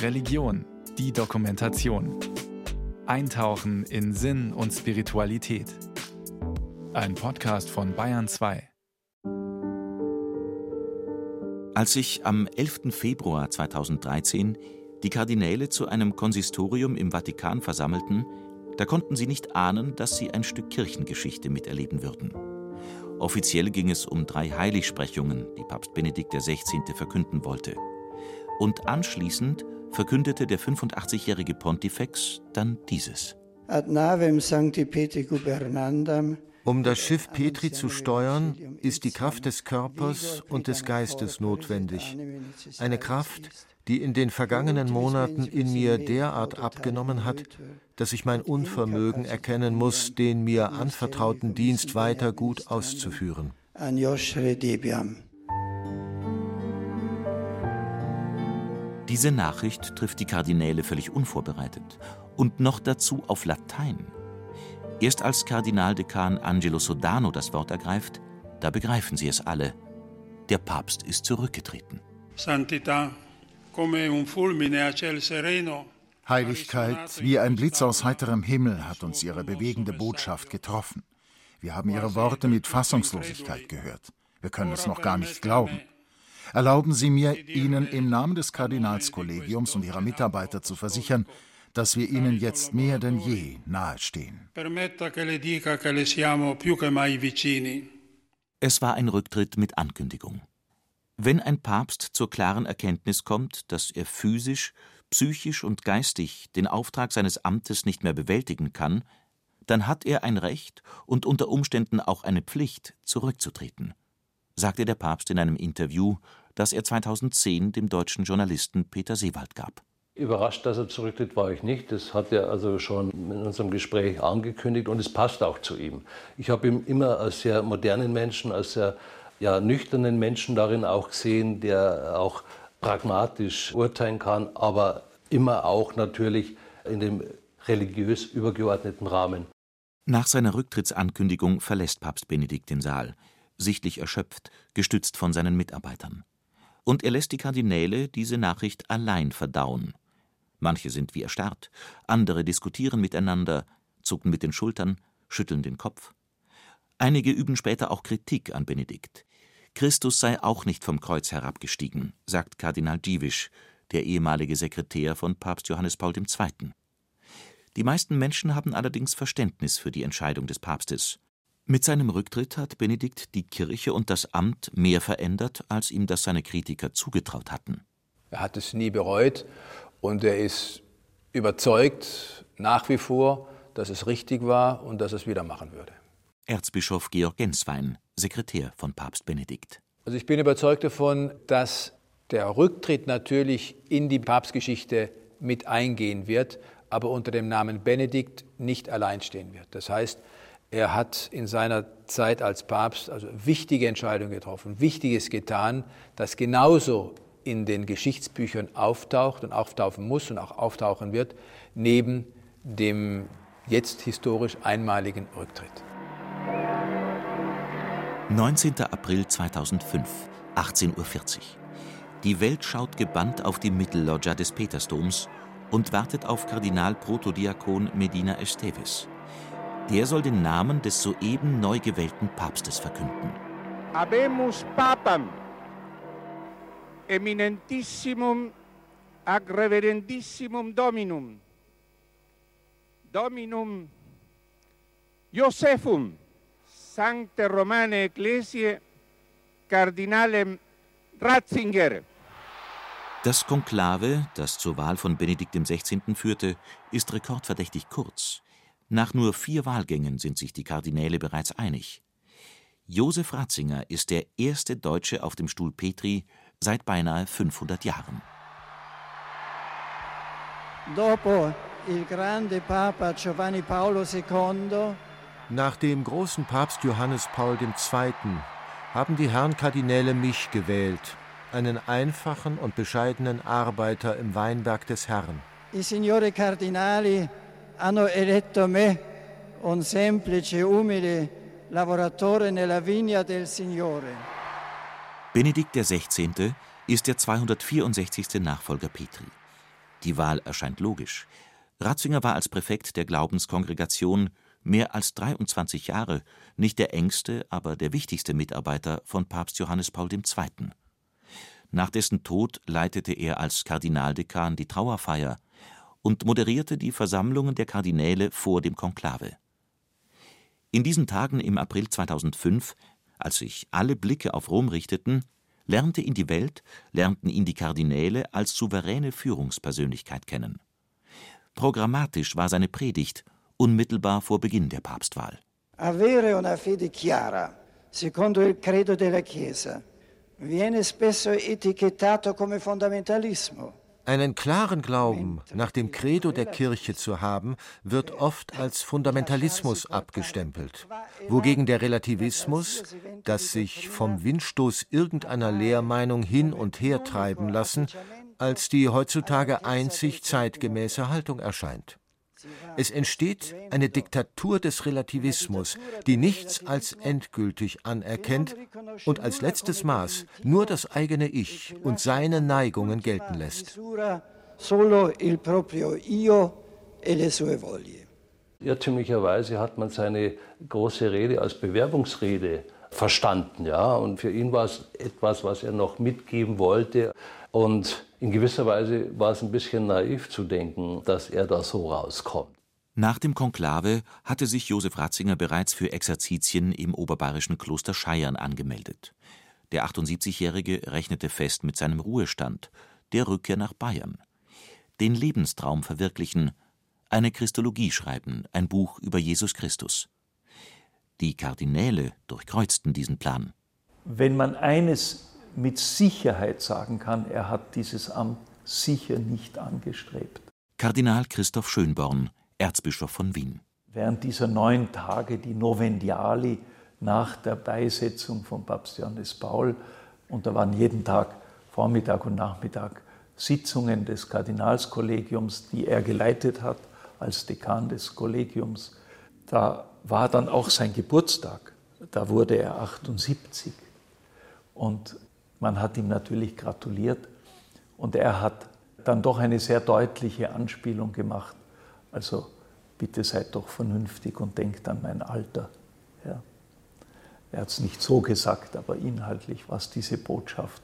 Religion, die Dokumentation. Eintauchen in Sinn und Spiritualität. Ein Podcast von Bayern 2. Als sich am 11. Februar 2013 die Kardinäle zu einem Konsistorium im Vatikan versammelten, da konnten sie nicht ahnen, dass sie ein Stück Kirchengeschichte miterleben würden. Offiziell ging es um drei Heiligsprechungen, die Papst Benedikt XVI. verkünden wollte. Und anschließend verkündete der 85-jährige Pontifex dann dieses. Ad navem Sancti Petri Gubernandam um das Schiff Petri zu steuern, ist die Kraft des Körpers und des Geistes notwendig. Eine Kraft, die in den vergangenen Monaten in mir derart abgenommen hat, dass ich mein Unvermögen erkennen muss, den mir anvertrauten Dienst weiter gut auszuführen. Diese Nachricht trifft die Kardinäle völlig unvorbereitet und noch dazu auf Latein. Erst als Kardinaldekan Angelo Sodano das Wort ergreift, da begreifen sie es alle. Der Papst ist zurückgetreten. Heiligkeit, wie ein Blitz aus heiterem Himmel hat uns ihre bewegende Botschaft getroffen. Wir haben ihre Worte mit Fassungslosigkeit gehört. Wir können es noch gar nicht glauben. Erlauben Sie mir, Ihnen im Namen des Kardinalskollegiums und Ihrer Mitarbeiter zu versichern, dass wir ihnen jetzt mehr denn je nahestehen. Es war ein Rücktritt mit Ankündigung. Wenn ein Papst zur klaren Erkenntnis kommt, dass er physisch, psychisch und geistig den Auftrag seines Amtes nicht mehr bewältigen kann, dann hat er ein Recht und unter Umständen auch eine Pflicht, zurückzutreten, sagte der Papst in einem Interview, das er 2010 dem deutschen Journalisten Peter Seewald gab. Überrascht, dass er zurücktritt, war ich nicht. Das hat er also schon in unserem Gespräch angekündigt und es passt auch zu ihm. Ich habe ihn immer als sehr modernen Menschen, als sehr ja, nüchternen Menschen darin auch gesehen, der auch pragmatisch urteilen kann, aber immer auch natürlich in dem religiös übergeordneten Rahmen. Nach seiner Rücktrittsankündigung verlässt Papst Benedikt den Saal, sichtlich erschöpft, gestützt von seinen Mitarbeitern. Und er lässt die Kardinäle diese Nachricht allein verdauen. Manche sind wie erstarrt, andere diskutieren miteinander, zucken mit den Schultern, schütteln den Kopf. Einige üben später auch Kritik an Benedikt. Christus sei auch nicht vom Kreuz herabgestiegen, sagt Kardinal Dziwisz, der ehemalige Sekretär von Papst Johannes Paul II. Die meisten Menschen haben allerdings Verständnis für die Entscheidung des Papstes. Mit seinem Rücktritt hat Benedikt die Kirche und das Amt mehr verändert, als ihm das seine Kritiker zugetraut hatten. Er hat es nie bereut und er ist überzeugt nach wie vor, dass es richtig war und dass es wieder machen würde. Erzbischof Georg Genswein, Sekretär von Papst Benedikt. Also ich bin überzeugt davon, dass der Rücktritt natürlich in die Papstgeschichte mit eingehen wird, aber unter dem Namen Benedikt nicht allein stehen wird. Das heißt, er hat in seiner Zeit als Papst also wichtige Entscheidungen getroffen, Wichtiges getan, das genauso in den Geschichtsbüchern auftaucht und auftauchen muss und auch auftauchen wird, neben dem jetzt historisch einmaligen Rücktritt. 19. April 2005, 18.40 Uhr. Die Welt schaut gebannt auf die Mittelloggia des Petersdoms und wartet auf Kardinal Protodiakon Medina Esteves. Der soll den Namen des soeben neu gewählten Papstes verkünden. Habemus Papam eminentissimum ag reverendissimum dominum dominum Josephum Sancte Romane Ecclesiae Kardinalem Ratzinger das Konklave, das zur Wahl von Benedikt XVI. führte, ist rekordverdächtig kurz. Nach nur vier Wahlgängen sind sich die Kardinäle bereits einig. Josef Ratzinger ist der erste Deutsche auf dem Stuhl Petri seit beinahe 500 Jahren. Nach dem großen Papst Johannes Paul II. haben die Herren Kardinäle mich gewählt, einen einfachen und bescheidenen Arbeiter im Weinberg des Herrn. I signori cardinali hanno eletto me, un semplice, umile lavoratore nella vigna del Signore. Benedikt XVI. ist der 264. Nachfolger Petri. Die Wahl erscheint logisch. Ratzinger war als Präfekt der Glaubenskongregation mehr als 23 Jahre nicht der engste, aber der wichtigste Mitarbeiter von Papst Johannes Paul II. Nach dessen Tod leitete er als Kardinaldekan die Trauerfeier und moderierte die Versammlungen der Kardinäle vor dem Konklave. In diesen Tagen im April 2005, als sich alle Blicke auf Rom richteten, lernte ihn die Welt, lernten ihn die Kardinäle als souveräne Führungspersönlichkeit kennen. Programmatisch war seine Predigt unmittelbar vor Beginn der Papstwahl. Avere una fede chiara, secondo il credo della Chiesa, viene spesso etichettato come fondamentalismo. Einen klaren Glauben nach dem Credo der Kirche zu haben, wird oft als Fundamentalismus abgestempelt, wogegen der Relativismus, das sich vom Windstoß irgendeiner Lehrmeinung hin und her treiben lassen, als die heutzutage einzig zeitgemäße Haltung erscheint. Es entsteht eine Diktatur des Relativismus, die nichts als endgültig anerkennt und als letztes Maß nur das eigene Ich und seine Neigungen gelten lässt. Irrtümlicherweise hat man seine große Rede als Bewerbungsrede verstanden, ja, und für ihn war es etwas, was er noch mitgeben wollte. Und in gewisser Weise war es ein bisschen naiv zu denken, dass er da so rauskommt. Nach dem Konklave hatte sich Josef Ratzinger bereits für Exerzitien im oberbayerischen Kloster Scheiern angemeldet. Der 78-Jährige rechnete fest mit seinem Ruhestand, der Rückkehr nach Bayern. Den Lebenstraum verwirklichen, eine Christologie schreiben, ein Buch über Jesus Christus. Die Kardinäle durchkreuzten diesen Plan. Wenn man eines mit Sicherheit sagen kann, er hat dieses Amt sicher nicht angestrebt. Kardinal Christoph Schönborn, Erzbischof von Wien. Während dieser neun Tage, die Novendiali nach der Beisetzung von Papst Johannes Paul, und da waren jeden Tag Vormittag und Nachmittag Sitzungen des Kardinalskollegiums, die er geleitet hat als Dekan des Kollegiums. Da war dann auch sein Geburtstag. Da wurde er 78. Und man hat ihm natürlich gratuliert und er hat dann doch eine sehr deutliche Anspielung gemacht. Also bitte seid doch vernünftig und denkt an mein Alter. Ja. Er hat es nicht so gesagt, aber inhaltlich war es diese Botschaft.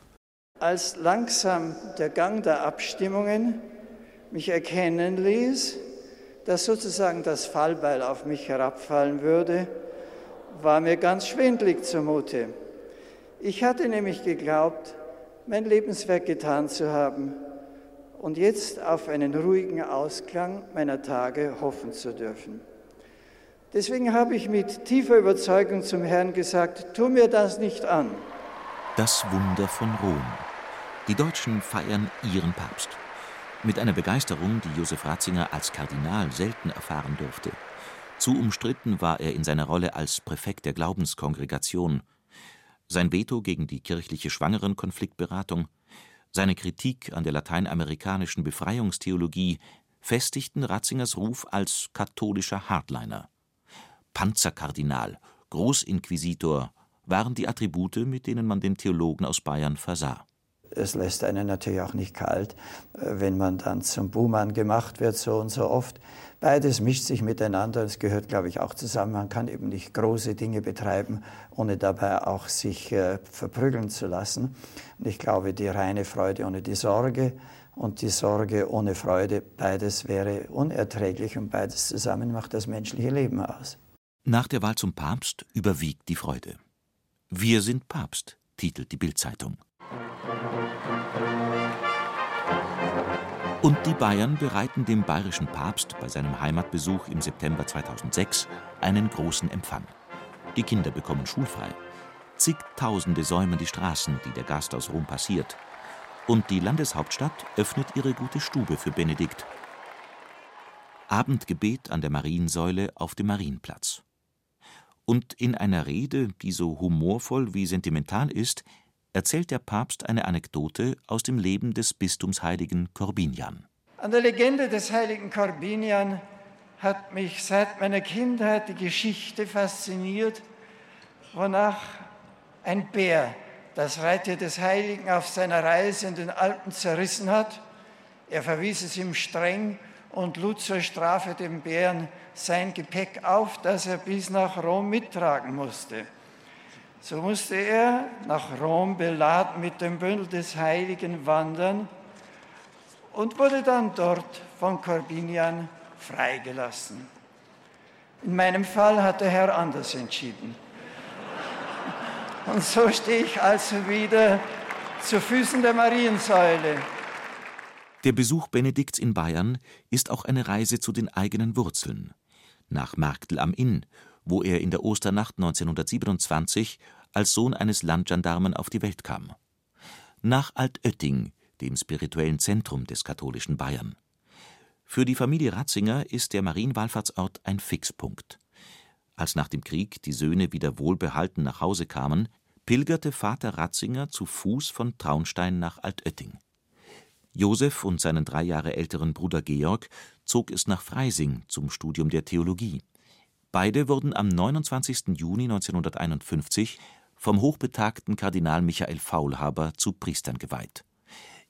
Als langsam der Gang der Abstimmungen mich erkennen ließ, dass sozusagen das Fallbeil auf mich herabfallen würde, war mir ganz schwindlig zumute. Ich hatte nämlich geglaubt, mein Lebenswerk getan zu haben und jetzt auf einen ruhigen Ausklang meiner Tage hoffen zu dürfen. Deswegen habe ich mit tiefer Überzeugung zum Herrn gesagt, tu mir das nicht an. Das Wunder von Rom. Die Deutschen feiern ihren Papst. Mit einer Begeisterung, die Josef Ratzinger als Kardinal selten erfahren durfte. Zu umstritten war er in seiner Rolle als Präfekt der Glaubenskongregation – sein Veto gegen die kirchliche Schwangerenkonfliktberatung, seine Kritik an der lateinamerikanischen Befreiungstheologie festigten Ratzingers Ruf als katholischer Hardliner. Panzerkardinal, Großinquisitor waren die Attribute, mit denen man den Theologen aus Bayern versah es lässt einen natürlich auch nicht kalt, äh, wenn man dann zum Buhmann gemacht wird, so und so oft. Beides mischt sich miteinander. Es gehört, glaube ich, auch zusammen. Man kann eben nicht große Dinge betreiben, ohne dabei auch sich äh, verprügeln zu lassen. Und ich glaube, die reine Freude ohne die Sorge und die Sorge ohne Freude, beides wäre unerträglich und beides zusammen macht das menschliche Leben aus. Nach der Wahl zum Papst überwiegt die Freude. Wir sind Papst, titelt die Bildzeitung. Und die Bayern bereiten dem bayerischen Papst bei seinem Heimatbesuch im September 2006 einen großen Empfang. Die Kinder bekommen schulfrei. Zigtausende säumen die Straßen, die der Gast aus Rom passiert. Und die Landeshauptstadt öffnet ihre gute Stube für Benedikt. Abendgebet an der Mariensäule auf dem Marienplatz. Und in einer Rede, die so humorvoll wie sentimental ist, erzählt der Papst eine Anekdote aus dem Leben des Bistumsheiligen Korbinian. An der Legende des heiligen Korbinian hat mich seit meiner Kindheit die Geschichte fasziniert, wonach ein Bär das Reittier des Heiligen auf seiner Reise in den Alpen zerrissen hat. Er verwies es ihm streng und lud zur Strafe dem Bären sein Gepäck auf, das er bis nach Rom mittragen musste. So musste er nach Rom beladen mit dem Bündel des Heiligen wandern und wurde dann dort von Corbinian freigelassen. In meinem Fall hat der Herr anders entschieden. Und so stehe ich also wieder zu Füßen der Mariensäule. Der Besuch Benedikts in Bayern ist auch eine Reise zu den eigenen Wurzeln. Nach Marktl am Inn, wo er in der Osternacht 1927 als Sohn eines Landgendarmen auf die Welt kam. Nach Altötting, dem spirituellen Zentrum des katholischen Bayern. Für die Familie Ratzinger ist der Marienwallfahrtsort ein Fixpunkt. Als nach dem Krieg die Söhne wieder wohlbehalten nach Hause kamen, pilgerte Vater Ratzinger zu Fuß von Traunstein nach Altötting. Josef und seinen drei Jahre älteren Bruder Georg zog es nach Freising zum Studium der Theologie. Beide wurden am 29. Juni 1951 vom hochbetagten Kardinal Michael Faulhaber zu Priestern geweiht.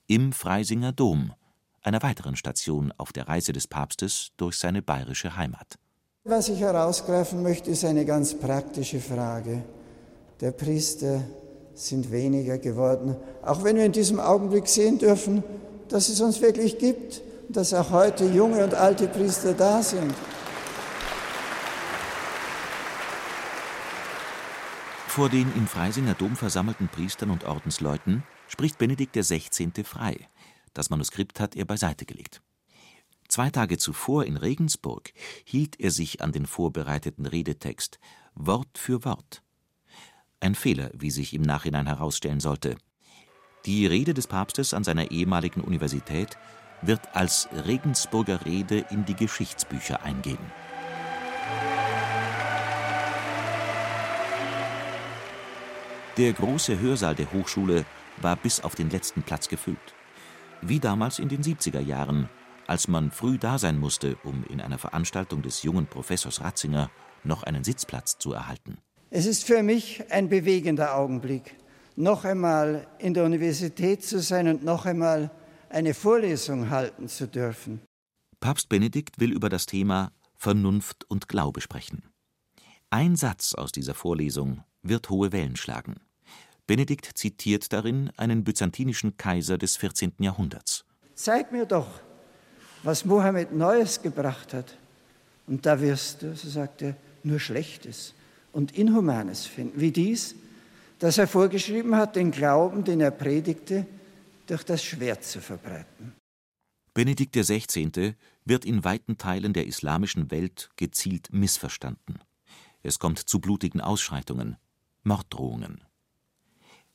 Im Freisinger Dom, einer weiteren Station auf der Reise des Papstes durch seine bayerische Heimat. Was ich herausgreifen möchte, ist eine ganz praktische Frage. Der Priester sind weniger geworden, auch wenn wir in diesem Augenblick sehen dürfen, dass es uns wirklich gibt, dass auch heute junge und alte Priester da sind. Vor den im Freisinger Dom versammelten Priestern und Ordensleuten spricht Benedikt XVI. frei. Das Manuskript hat er beiseite gelegt. Zwei Tage zuvor in Regensburg hielt er sich an den vorbereiteten Redetext, Wort für Wort. Ein Fehler, wie sich im Nachhinein herausstellen sollte. Die Rede des Papstes an seiner ehemaligen Universität wird als Regensburger Rede in die Geschichtsbücher eingehen. Der große Hörsaal der Hochschule war bis auf den letzten Platz gefüllt. Wie damals in den 70er Jahren, als man früh da sein musste, um in einer Veranstaltung des jungen Professors Ratzinger noch einen Sitzplatz zu erhalten. Es ist für mich ein bewegender Augenblick noch einmal in der Universität zu sein und noch einmal eine Vorlesung halten zu dürfen. Papst Benedikt will über das Thema Vernunft und Glaube sprechen. Ein Satz aus dieser Vorlesung wird hohe Wellen schlagen. Benedikt zitiert darin einen byzantinischen Kaiser des 14. Jahrhunderts. Zeig mir doch, was Mohammed Neues gebracht hat. Und da wirst du, so sagt er, nur Schlechtes und Inhumanes finden. Wie dies, dass er vorgeschrieben hat, den Glauben, den er predigte, durch das Schwert zu verbreiten. Benedikt XVI. wird in weiten Teilen der islamischen Welt gezielt missverstanden. Es kommt zu blutigen Ausschreitungen, Morddrohungen.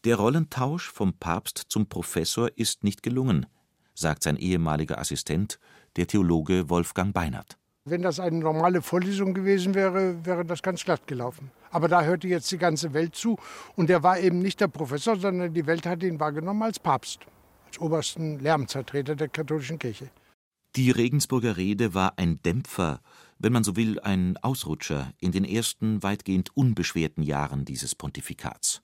Der Rollentausch vom Papst zum Professor ist nicht gelungen, sagt sein ehemaliger Assistent, der Theologe Wolfgang Beinert. Wenn das eine normale Vorlesung gewesen wäre, wäre das ganz glatt gelaufen. Aber da hörte jetzt die ganze Welt zu. Und er war eben nicht der Professor, sondern die Welt hat ihn wahrgenommen als Papst, als obersten Lärmvertreter der katholischen Kirche. Die Regensburger Rede war ein Dämpfer, wenn man so will, ein Ausrutscher in den ersten weitgehend unbeschwerten Jahren dieses Pontifikats.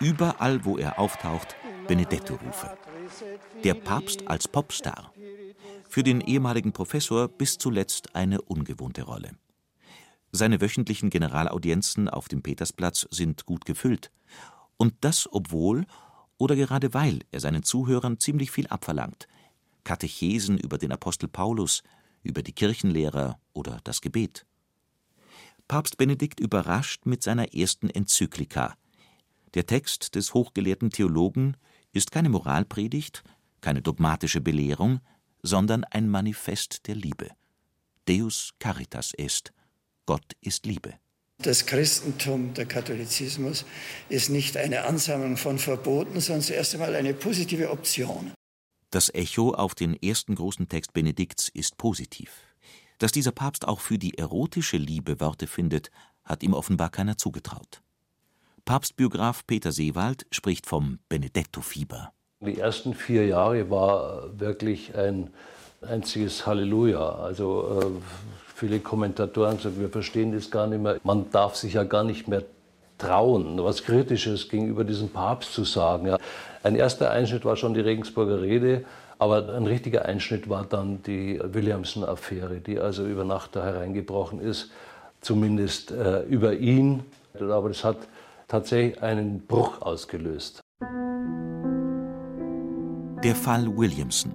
Überall, wo er auftaucht, Benedetto-Rufe. Der Papst als Popstar. Für den ehemaligen Professor bis zuletzt eine ungewohnte Rolle. Seine wöchentlichen Generalaudienzen auf dem Petersplatz sind gut gefüllt. Und das obwohl oder gerade weil er seinen Zuhörern ziemlich viel abverlangt. Katechesen über den Apostel Paulus, über die Kirchenlehrer oder das Gebet. Papst Benedikt überrascht mit seiner ersten Enzyklika. Der Text des hochgelehrten Theologen ist keine Moralpredigt, keine dogmatische Belehrung, sondern ein Manifest der Liebe. Deus caritas est, Gott ist Liebe. Das Christentum, der Katholizismus, ist nicht eine Ansammlung von Verboten, sondern zuerst einmal eine positive Option. Das Echo auf den ersten großen Text Benedikts ist positiv. Dass dieser Papst auch für die erotische Liebe Worte findet, hat ihm offenbar keiner zugetraut. Papstbiograf Peter Seewald spricht vom Benedetto-Fieber. Die ersten vier Jahre war wirklich ein einziges Halleluja. Also äh, viele Kommentatoren gesagt, wir verstehen das gar nicht mehr. Man darf sich ja gar nicht mehr trauen, was Kritisches gegenüber diesem Papst zu sagen. Ja. Ein erster Einschnitt war schon die Regensburger Rede, aber ein richtiger Einschnitt war dann die Williamson-Affäre, die also über Nacht da hereingebrochen ist, zumindest äh, über ihn. Aber das hat tatsächlich einen Bruch ausgelöst. Der Fall Williamson.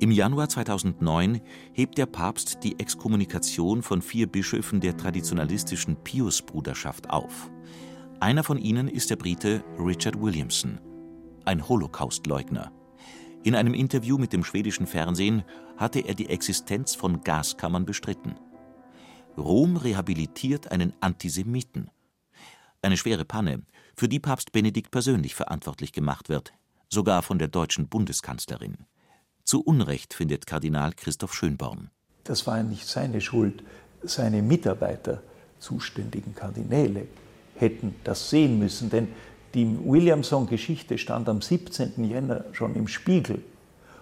Im Januar 2009 hebt der Papst die Exkommunikation von vier Bischöfen der traditionalistischen Pius-Bruderschaft auf. Einer von ihnen ist der Brite Richard Williamson, ein Holocaustleugner. In einem Interview mit dem schwedischen Fernsehen hatte er die Existenz von Gaskammern bestritten. Rom rehabilitiert einen Antisemiten. Eine schwere Panne, für die Papst Benedikt persönlich verantwortlich gemacht wird, sogar von der deutschen Bundeskanzlerin. Zu Unrecht findet Kardinal Christoph Schönborn. Das war nicht seine Schuld. Seine Mitarbeiter, zuständigen Kardinäle, hätten das sehen müssen, denn die Williamson-Geschichte stand am 17. Jänner schon im Spiegel.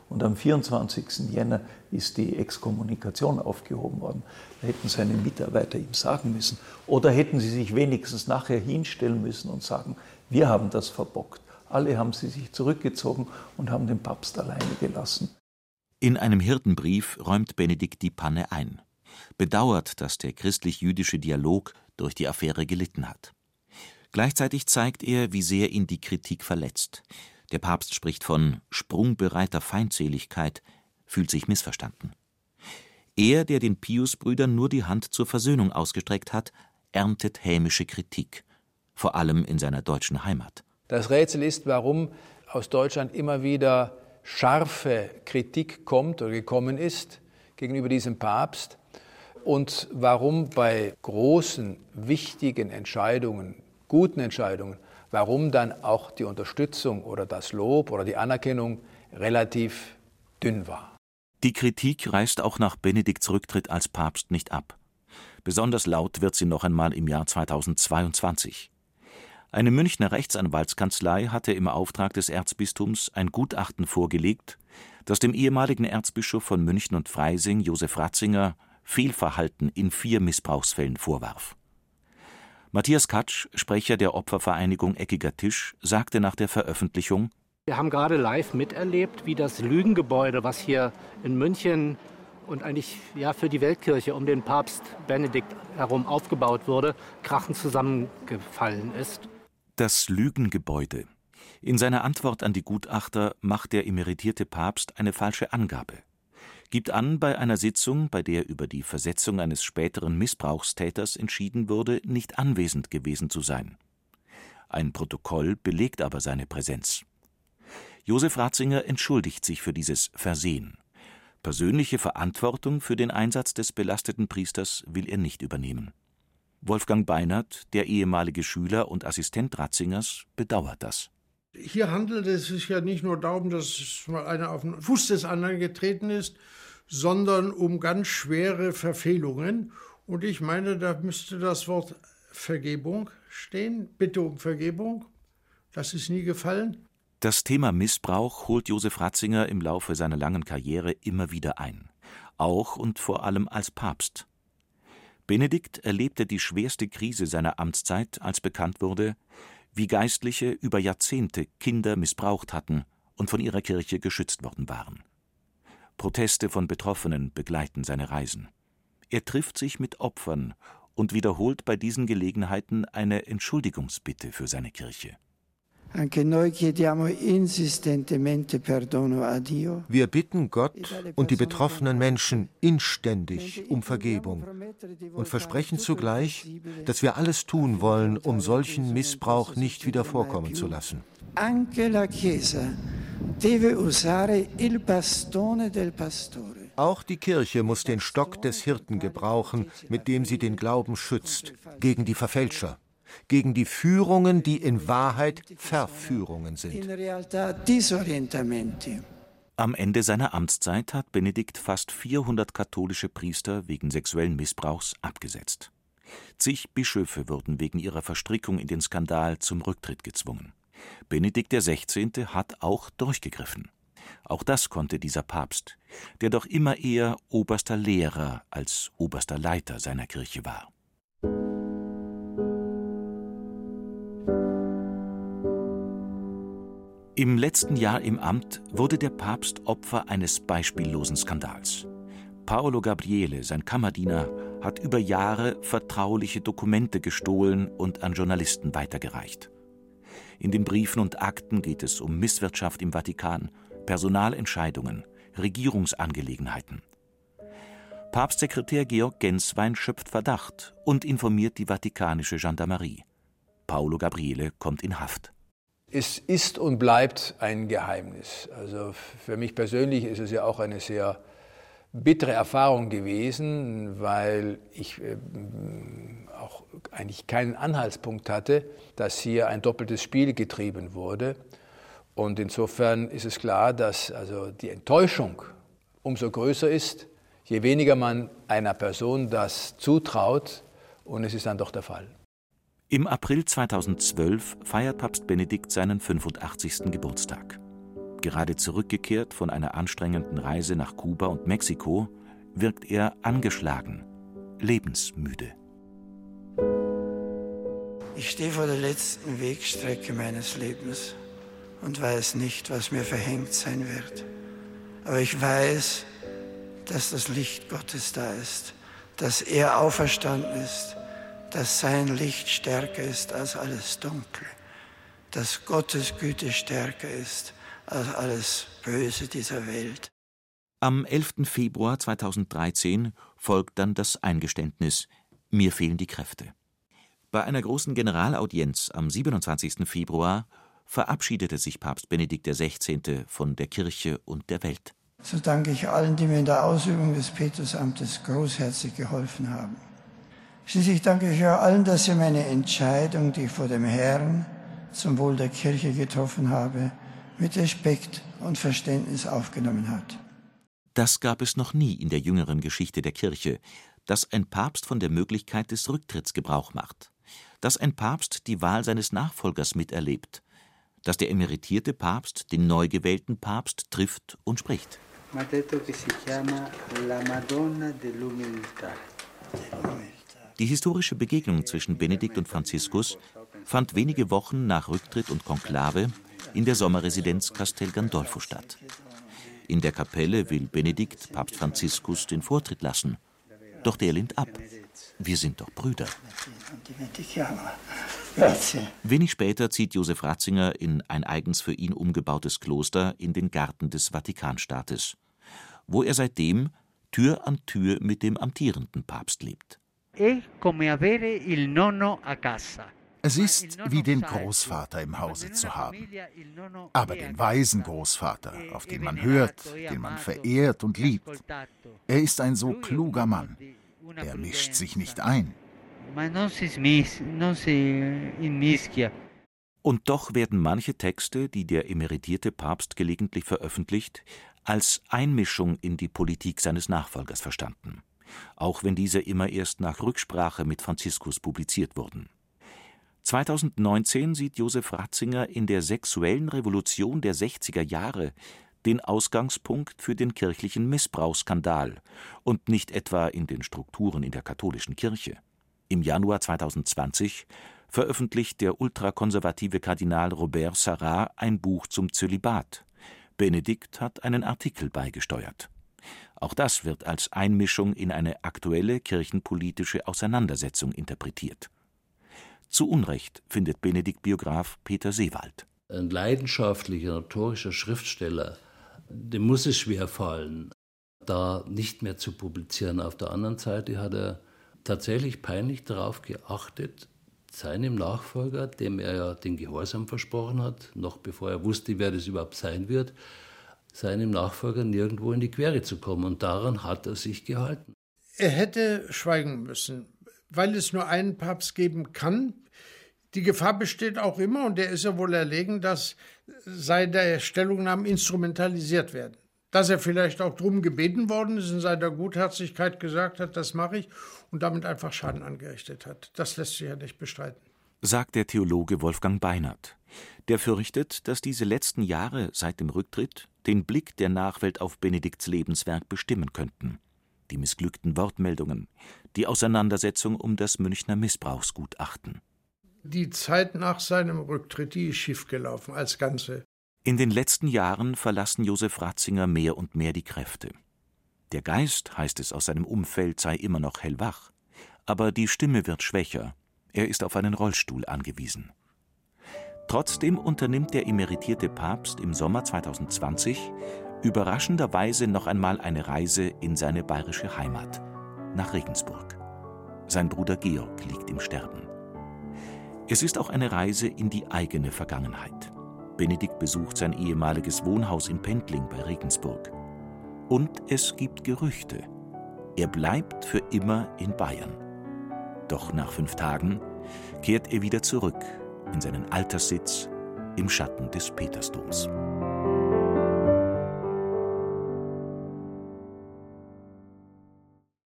Und am 24. Jänner ist die Exkommunikation aufgehoben worden. Da hätten seine Mitarbeiter ihm sagen müssen. Oder hätten sie sich wenigstens nachher hinstellen müssen und sagen, wir haben das verbockt. Alle haben sie sich zurückgezogen und haben den Papst alleine gelassen. In einem Hirtenbrief räumt Benedikt die Panne ein, bedauert, dass der christlich-jüdische Dialog durch die Affäre gelitten hat. Gleichzeitig zeigt er, wie sehr ihn die Kritik verletzt. Der Papst spricht von sprungbereiter Feindseligkeit, fühlt sich missverstanden. Er, der den Pius-Brüdern nur die Hand zur Versöhnung ausgestreckt hat, erntet hämische Kritik, vor allem in seiner deutschen Heimat. Das Rätsel ist, warum aus Deutschland immer wieder scharfe Kritik kommt oder gekommen ist gegenüber diesem Papst und warum bei großen, wichtigen Entscheidungen guten Entscheidungen, warum dann auch die Unterstützung oder das Lob oder die Anerkennung relativ dünn war. Die Kritik reißt auch nach Benedikts Rücktritt als Papst nicht ab. Besonders laut wird sie noch einmal im Jahr 2022. Eine Münchner Rechtsanwaltskanzlei hatte im Auftrag des Erzbistums ein Gutachten vorgelegt, das dem ehemaligen Erzbischof von München und Freising, Josef Ratzinger, Fehlverhalten in vier Missbrauchsfällen vorwarf. Matthias Katsch, Sprecher der Opfervereinigung Eckiger Tisch, sagte nach der Veröffentlichung Wir haben gerade live miterlebt, wie das Lügengebäude, was hier in München und eigentlich ja, für die Weltkirche um den Papst Benedikt herum aufgebaut wurde, krachend zusammengefallen ist. Das Lügengebäude. In seiner Antwort an die Gutachter macht der emeritierte Papst eine falsche Angabe gibt an, bei einer Sitzung, bei der über die Versetzung eines späteren Missbrauchstäters entschieden wurde, nicht anwesend gewesen zu sein. Ein Protokoll belegt aber seine Präsenz. Josef Ratzinger entschuldigt sich für dieses Versehen. Persönliche Verantwortung für den Einsatz des belasteten Priesters will er nicht übernehmen. Wolfgang Beinert, der ehemalige Schüler und Assistent Ratzingers, bedauert das. Hier handelt es sich ja nicht nur darum, dass mal einer auf den Fuß des anderen getreten ist, sondern um ganz schwere Verfehlungen. Und ich meine, da müsste das Wort Vergebung stehen. Bitte um Vergebung. Das ist nie gefallen. Das Thema Missbrauch holt Josef Ratzinger im Laufe seiner langen Karriere immer wieder ein. Auch und vor allem als Papst. Benedikt erlebte die schwerste Krise seiner Amtszeit, als bekannt wurde, wie Geistliche über Jahrzehnte Kinder missbraucht hatten und von ihrer Kirche geschützt worden waren. Proteste von Betroffenen begleiten seine Reisen. Er trifft sich mit Opfern und wiederholt bei diesen Gelegenheiten eine Entschuldigungsbitte für seine Kirche. Wir bitten Gott und die betroffenen Menschen inständig um Vergebung und versprechen zugleich, dass wir alles tun wollen, um solchen Missbrauch nicht wieder vorkommen zu lassen. Auch die Kirche muss den Stock des Hirten gebrauchen, mit dem sie den Glauben schützt, gegen die Verfälscher gegen die Führungen, die in Wahrheit Verführungen sind. Am Ende seiner Amtszeit hat Benedikt fast 400 katholische Priester wegen sexuellen Missbrauchs abgesetzt. Zig Bischöfe wurden wegen ihrer Verstrickung in den Skandal zum Rücktritt gezwungen. Benedikt XVI. hat auch durchgegriffen. Auch das konnte dieser Papst, der doch immer eher oberster Lehrer als oberster Leiter seiner Kirche war. Im letzten Jahr im Amt wurde der Papst Opfer eines beispiellosen Skandals. Paolo Gabriele, sein Kammerdiener, hat über Jahre vertrauliche Dokumente gestohlen und an Journalisten weitergereicht. In den Briefen und Akten geht es um Misswirtschaft im Vatikan, Personalentscheidungen, Regierungsangelegenheiten. Papstsekretär Georg Genswein schöpft Verdacht und informiert die vatikanische Gendarmerie. Paolo Gabriele kommt in Haft. Es ist und bleibt ein Geheimnis. Also für mich persönlich ist es ja auch eine sehr bittere Erfahrung gewesen, weil ich äh, auch eigentlich keinen Anhaltspunkt hatte, dass hier ein doppeltes Spiel getrieben wurde. Und insofern ist es klar, dass also die Enttäuschung umso größer ist, je weniger man einer Person das zutraut, und es ist dann doch der Fall. Im April 2012 feiert Papst Benedikt seinen 85. Geburtstag. Gerade zurückgekehrt von einer anstrengenden Reise nach Kuba und Mexiko, wirkt er angeschlagen, lebensmüde. Ich stehe vor der letzten Wegstrecke meines Lebens und weiß nicht, was mir verhängt sein wird. Aber ich weiß, dass das Licht Gottes da ist, dass er auferstanden ist, dass sein Licht stärker ist als alles Dunkle, dass Gottes Güte stärker ist als alles Böse dieser Welt. Am 11. Februar 2013 folgt dann das Eingeständnis, mir fehlen die Kräfte. Bei einer großen Generalaudienz am 27. Februar verabschiedete sich Papst Benedikt XVI. von der Kirche und der Welt. So danke ich allen, die mir in der Ausübung des Petusamtes großherzig geholfen haben. Schließlich danke ich auch allen, dass sie meine Entscheidung, die ich vor dem Herrn zum Wohl der Kirche getroffen habe, mit Respekt und Verständnis aufgenommen hat. Das gab es noch nie in der jüngeren Geschichte der Kirche, dass ein Papst von der Möglichkeit des Rücktritts Gebrauch macht dass ein Papst die Wahl seines Nachfolgers miterlebt, dass der emeritierte Papst den neu gewählten Papst trifft und spricht. Die historische Begegnung zwischen Benedikt und Franziskus fand wenige Wochen nach Rücktritt und Konklave in der Sommerresidenz Castel Gandolfo statt. In der Kapelle will Benedikt Papst Franziskus den Vortritt lassen, doch der lehnt ab. Wir sind doch Brüder. Wenig später zieht Josef Ratzinger in ein eigens für ihn umgebautes Kloster in den Garten des Vatikanstaates, wo er seitdem Tür an Tür mit dem amtierenden Papst lebt. Es ist wie den Großvater im Hause zu haben. Aber den weisen Großvater, auf den man hört, den man verehrt und liebt. Er ist ein so kluger Mann. Er mischt sich nicht ein. Und doch werden manche Texte, die der emeritierte Papst gelegentlich veröffentlicht, als Einmischung in die Politik seines Nachfolgers verstanden, auch wenn diese immer erst nach Rücksprache mit Franziskus publiziert wurden. 2019 sieht Josef Ratzinger in der sexuellen Revolution der 60er Jahre den Ausgangspunkt für den kirchlichen Missbrauchsskandal und nicht etwa in den Strukturen in der katholischen Kirche. Im Januar 2020 veröffentlicht der ultrakonservative Kardinal Robert Sarrat ein Buch zum Zölibat. Benedikt hat einen Artikel beigesteuert. Auch das wird als Einmischung in eine aktuelle kirchenpolitische Auseinandersetzung interpretiert. Zu Unrecht findet Benedikt-Biograf Peter Seewald. Ein leidenschaftlicher, notorischer Schriftsteller dem muss es schwer fallen, da nicht mehr zu publizieren. Auf der anderen Seite hat er tatsächlich peinlich darauf geachtet, seinem Nachfolger, dem er ja den Gehorsam versprochen hat, noch bevor er wusste, wer das überhaupt sein wird, seinem Nachfolger nirgendwo in die Quere zu kommen. Und daran hat er sich gehalten. Er hätte schweigen müssen, weil es nur einen Papst geben kann, die Gefahr besteht auch immer, und der ist ja wohl erlegen, dass seine Stellungnahmen instrumentalisiert werden. Dass er vielleicht auch darum gebeten worden ist, in seiner Gutherzigkeit gesagt hat, das mache ich, und damit einfach Schaden angerichtet hat. Das lässt sich ja nicht bestreiten. Sagt der Theologe Wolfgang Beinert. Der fürchtet, dass diese letzten Jahre seit dem Rücktritt den Blick der Nachwelt auf Benedikts Lebenswerk bestimmen könnten. Die missglückten Wortmeldungen, die Auseinandersetzung um das Münchner Missbrauchsgutachten. Die Zeit nach seinem Rücktritt, die ist schiefgelaufen als Ganze. In den letzten Jahren verlassen Josef Ratzinger mehr und mehr die Kräfte. Der Geist, heißt es aus seinem Umfeld, sei immer noch hellwach, aber die Stimme wird schwächer, er ist auf einen Rollstuhl angewiesen. Trotzdem unternimmt der emeritierte Papst im Sommer 2020 überraschenderweise noch einmal eine Reise in seine bayerische Heimat, nach Regensburg. Sein Bruder Georg liegt im Sterben. Es ist auch eine Reise in die eigene Vergangenheit. Benedikt besucht sein ehemaliges Wohnhaus in Pendling bei Regensburg. Und es gibt Gerüchte. Er bleibt für immer in Bayern. Doch nach fünf Tagen kehrt er wieder zurück in seinen Alterssitz im Schatten des Petersdoms.